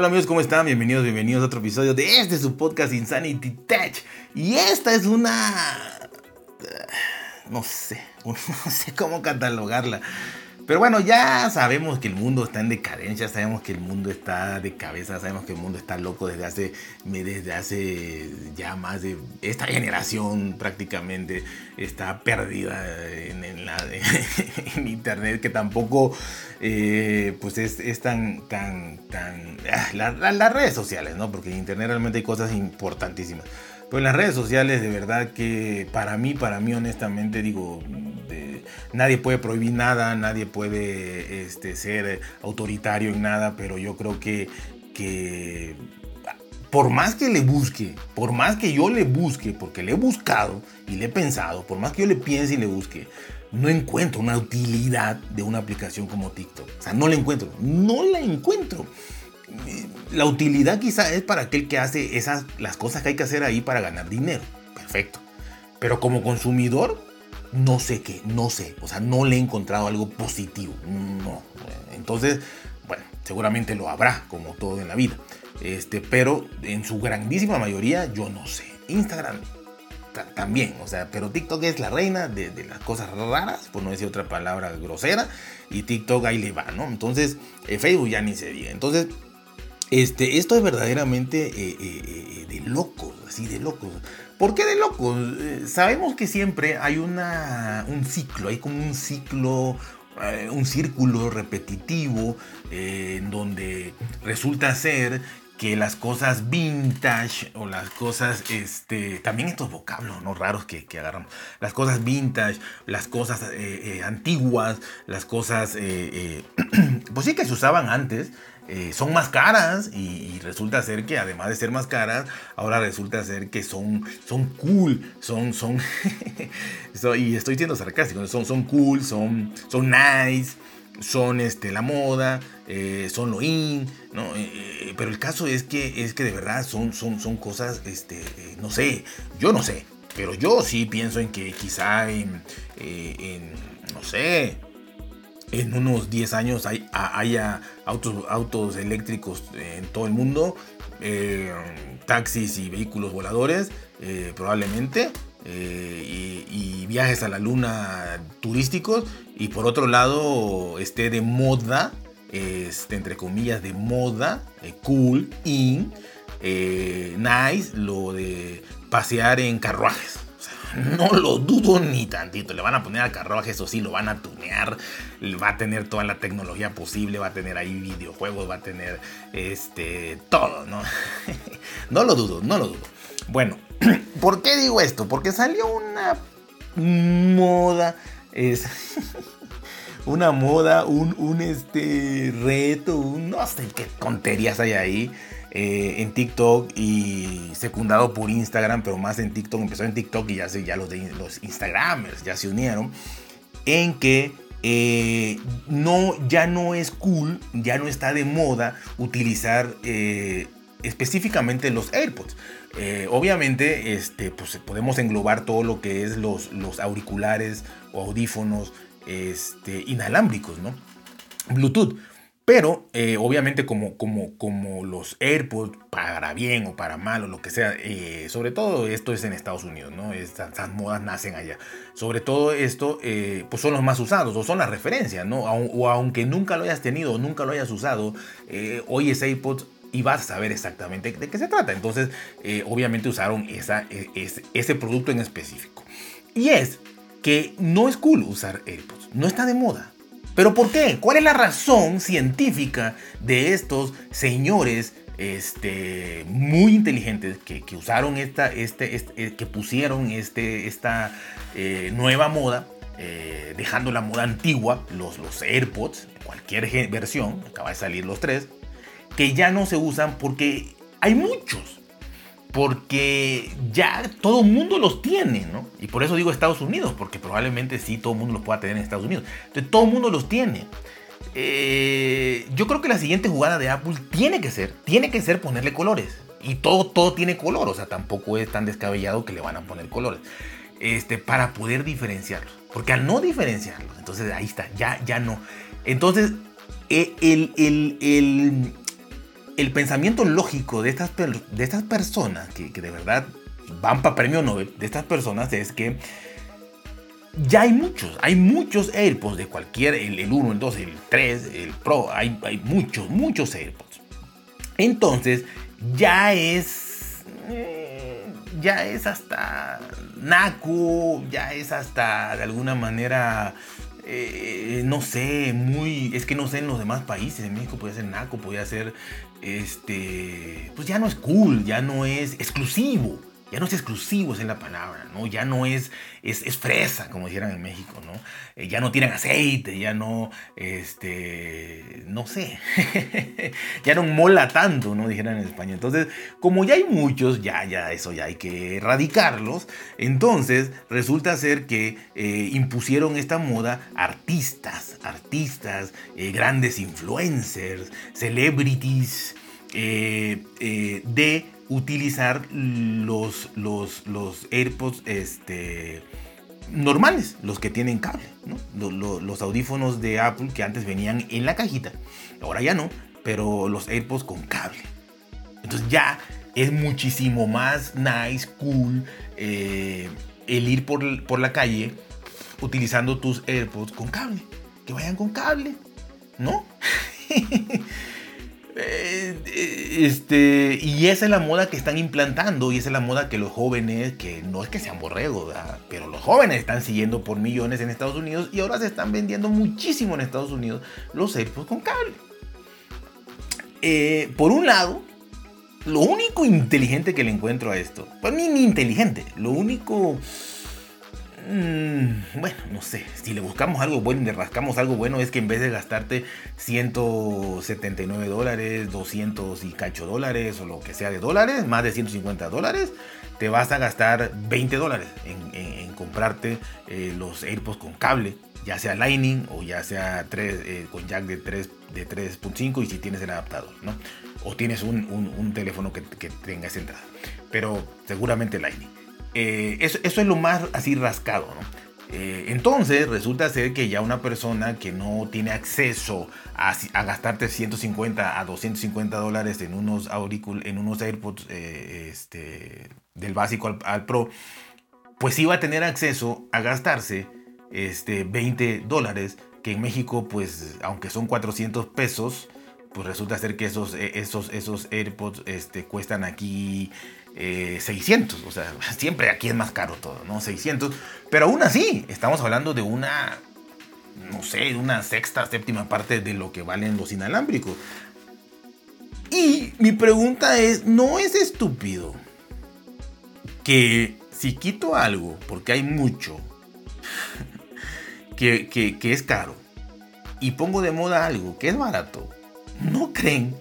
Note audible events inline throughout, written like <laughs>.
Hola amigos, ¿cómo están? Bienvenidos, bienvenidos a otro episodio de este su podcast Insanity Tech. Y esta es una... No sé, <laughs> no sé cómo catalogarla. Pero bueno, ya sabemos que el mundo está en decadencia, sabemos que el mundo está de cabeza, sabemos que el mundo está loco desde hace, desde hace ya más de... Esta generación prácticamente está perdida en, <laughs> internet, que tampoco eh, pues es, tan... tan, tan ah, las redes sociales, ¿no? Porque en internet realmente hay cosas importantísimas. En las redes sociales, de verdad que para mí, para mí honestamente, digo, nadie puede prohibir nada, nadie puede este, ser autoritario en nada, pero yo creo que, que por más que le busque, por más que yo le busque, porque le he buscado y le he pensado, por más que yo le piense y le busque, no encuentro una utilidad de una aplicación como TikTok. O sea, no la encuentro, no la encuentro. La utilidad quizá es para aquel que hace esas, las cosas que hay que hacer ahí para ganar dinero. Perfecto. Pero como consumidor, no sé qué, no sé, o sea, no le he encontrado algo positivo, no. Entonces, bueno, seguramente lo habrá, como todo en la vida, este, pero en su grandísima mayoría yo no sé. Instagram también, o sea, pero TikTok es la reina de, las cosas raras, por no decir otra palabra grosera, y TikTok ahí le va, ¿no? Entonces, eh, Facebook ya ni se diga. Entonces, este, esto es verdaderamente eh, eh, de locos, así de locos. ¿Por qué de locos? Eh, sabemos que siempre hay una, un ciclo, hay como un ciclo, eh, un círculo repetitivo eh, en donde resulta ser que las cosas vintage o las cosas, este, también estos vocablos raros que, que agarramos, las cosas vintage, las cosas antiguas, las cosas, <clears throat> pues sí que se usaban antes, eh, son más caras y, resulta ser que además de ser más caras, ahora resulta ser que son, son cool, son, son, <laughs> y estoy siendo sarcástico, son, son cool, son, son nice, son este, la moda, eh, son lo in, ¿no? Eh, pero el caso es que, es que de verdad son, son, son cosas, este, no sé, yo no sé, pero yo sí pienso en que quizá en, en no sé, en unos 10 años hay, haya autos, autos eléctricos en todo el mundo, eh, taxis y vehículos voladores, eh, probablemente, eh, y, viajes a la luna turísticos, y por otro lado esté de moda, este, entre comillas, de moda, cool, in, nice, lo de pasear en carruajes. No lo dudo ni tantito. Le van a poner al carruaje, eso sí, lo van a tunear. Va a tener toda la tecnología posible. Va a tener ahí videojuegos, va a tener este todo, ¿no? <laughs> no lo dudo, no lo dudo. Bueno, <clears throat> ¿por qué digo esto? Porque salió una moda. Es. <laughs> una moda, un, este reto, un, no sé qué tonterías hay ahí eh, en TikTok y secundado por Instagram, pero más en TikTok, empezó en TikTok y ya, ya los, los Instagramers ya se unieron, en que eh, no, ya no es cool, ya no está de moda utilizar eh, específicamente los AirPods. obviamente, este, pues podemos englobar todo lo que es los, los auriculares o audífonos este, inalámbricos, ¿no? Bluetooth. Pero eh, obviamente como, como, como los AirPods, para bien o para mal o lo que sea, eh, sobre todo esto es en Estados Unidos, ¿no? Estas, modas nacen allá. Sobre todo esto, eh, pues son los más usados o son las referencias, ¿no? O, aunque nunca lo hayas tenido o nunca lo hayas usado, hoy es AirPods y vas a saber exactamente de qué se trata. Entonces, obviamente usaron esa, e, ese producto en específico. Y es que no es cool usar AirPods, no está de moda. ¿Pero por qué? ¿Cuál es la razón científica de estos señores este, muy inteligentes que, usaron esta, este, este eh, que pusieron este, esta eh, nueva moda, eh, dejando la moda antigua, los, los AirPods, cualquier versión, acaba de salir los tres, que ya no se usan porque hay muchos porque ya todo el mundo los tiene, ¿no? Y por eso digo Estados Unidos, porque probablemente sí todo el mundo los pueda tener en Estados Unidos. Entonces todo el mundo los tiene. Eh, yo creo que la siguiente jugada de Apple tiene que ser, tiene que ser ponerle colores. Y todo, todo tiene color, o sea, tampoco es tan descabellado que le van a poner colores. Este, para poder diferenciarlos. Porque al no diferenciarlos, entonces ahí está, ya, ya no. Entonces, eh, el, el, el el pensamiento lógico de estas, de estas personas, que, de verdad van para premio Nobel, de estas personas, es que ya hay muchos, hay muchos AirPods de cualquier, el, 1, el 2, el 3, el Pro, hay, hay muchos, muchos AirPods. Entonces, ya es, eh, ya es hasta naco, ya es hasta de alguna manera eh, no sé, muy, es que no sé en los demás países, en México podía ser naco, podía ser, este, pues ya no es cool, ya no es exclusivo ya no es exclusivo, es en la palabra, ¿no? Ya no es, es, fresa, como dijeran en México, ¿no? Eh, ya no tienen aceite, ya no, este, no sé, <laughs> ya no mola tanto, ¿no? Dijeran en España. Entonces, como ya hay muchos, ya, ya, eso ya hay que erradicarlos. Entonces, resulta ser que eh, impusieron esta moda artistas, artistas, eh, grandes influencers, celebrities, de utilizar los, los, los AirPods este, normales, los que tienen cable, los, audífonos de Apple que antes venían en la cajita, ahora ya no, pero los AirPods con cable. Entonces ya es muchísimo más nice, cool, eh, el ir por, por la calle utilizando tus AirPods con cable. Que vayan con cable, ¿no? <laughs> Eh, este, y esa es la moda que están implantando y esa es la moda que los jóvenes, que no es que sean borregos, pero los jóvenes están siguiendo por millones en Estados Unidos y ahora se están vendiendo muchísimo en Estados Unidos los AirPods con cable. Eh, por un lado, lo único inteligente que le encuentro a esto, pues ni, ni inteligente, lo único bueno, no sé, si le buscamos algo bueno y le rascamos algo bueno es que en vez de gastarte 179 dólares, 200 y cacho dólares o lo que sea de dólares, más de 150 dólares, te vas a gastar 20 dólares en, comprarte eh, los AirPods con cable, ya sea Lightning o ya sea 3, eh, con jack de 3 de 3.5 y si tienes el adaptador, ¿no? O tienes un, teléfono que, que tenga esa entrada, pero seguramente Lightning. Eh, eso, es lo más así rascado, eh, entonces resulta ser que ya una persona que no tiene acceso a, gastarte 150 a 250 dólares en unos auricul en unos AirPods eh, este, del básico al, Pro, pues iba a tener acceso a gastarse este, 20 dólares, que en México pues aunque son 400 pesos, pues resulta ser que esos, esos, esos AirPods este, cuestan aquí 600, eh, o sea, <laughs> siempre aquí es más caro todo, ¿no? 600, pero aún así, estamos hablando de una, no sé, una sexta, séptima parte de lo que valen los inalámbricos. Y mi pregunta es, ¿no es estúpido que si quito algo, porque hay mucho, <laughs> que, es caro, y pongo de moda algo que es barato, ¿no creen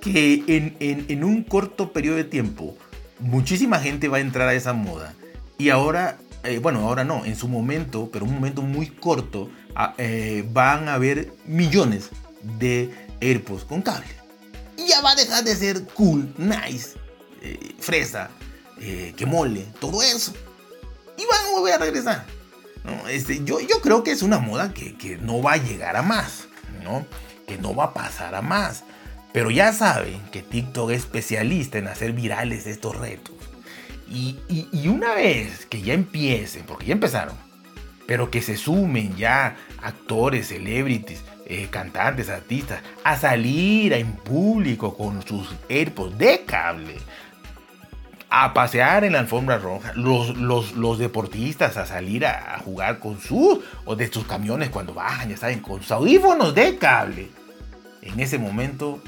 que en, en un corto periodo de tiempo muchísima gente va a entrar a esa moda. Y ahora, eh, bueno, ahora no, en su momento, pero un momento muy corto, ah, eh, van a haber millones de AirPods con cable. Y ya va a dejar de ser cool, nice, eh, fresa, que mole, todo eso. Y van a volver a regresar. Este, yo, yo creo que es una moda que, que no va a llegar a más, ¿no? Que no va a pasar a más. Pero ya saben que TikTok es especialista en hacer virales estos retos. Y, una vez que ya empiecen, porque ya empezaron, pero que se sumen ya actores, celebrities, eh, cantantes, artistas, a salir en público con sus AirPods de cable, a pasear en la alfombra roja, los, los, deportistas a salir a, a, jugar con sus, o de sus camiones cuando bajan, ya saben, con sus audífonos de cable. En ese momento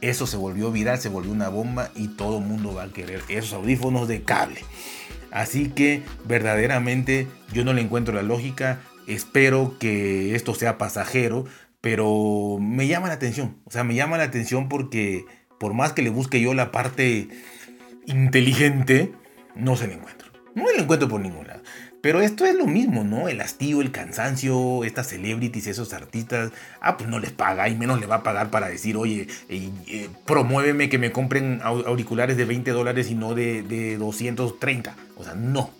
eso se volvió viral, se volvió una bomba y todo el mundo va a querer esos audífonos de cable. Así que verdaderamente yo no le encuentro la lógica. Espero que esto sea pasajero, pero me llama la atención. O sea, me llama la atención porque por más que le busque yo la parte inteligente, no se le encuentro. No le encuentro por ningún lado. Pero esto es lo mismo, ¿no? El hastío, el cansancio, estas celebrities, esos artistas, ah, pues no les paga y menos le va a pagar para decir, oye, eh, eh, promuéveme que me compren auriculares de 20 dólares y no de, de 230. O sea, no.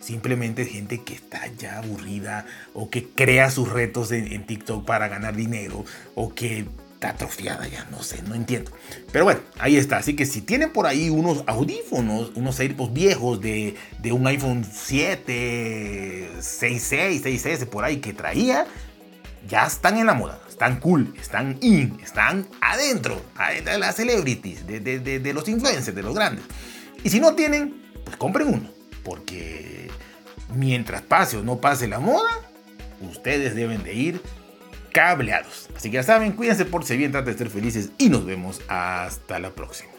Simplemente gente que está ya aburrida o que crea sus retos en, TikTok para ganar dinero o que está atrofiada ya, no sé, no entiendo. Pero bueno, ahí está. Así que si tienen por ahí unos audífonos, unos AirPods viejos de, de un iPhone 7, 6.6, 6S por ahí que traía, ya están en la moda, están cool, están in, están adentro, de las celebrities, de, de, de, los influencers, de los grandes. Y si no tienen, pues compren uno, porque mientras pase o no pase la moda, ustedes deben de ir cableados. Así que ya saben, cuídense por si bien, traten de ser felices y nos vemos hasta la próxima.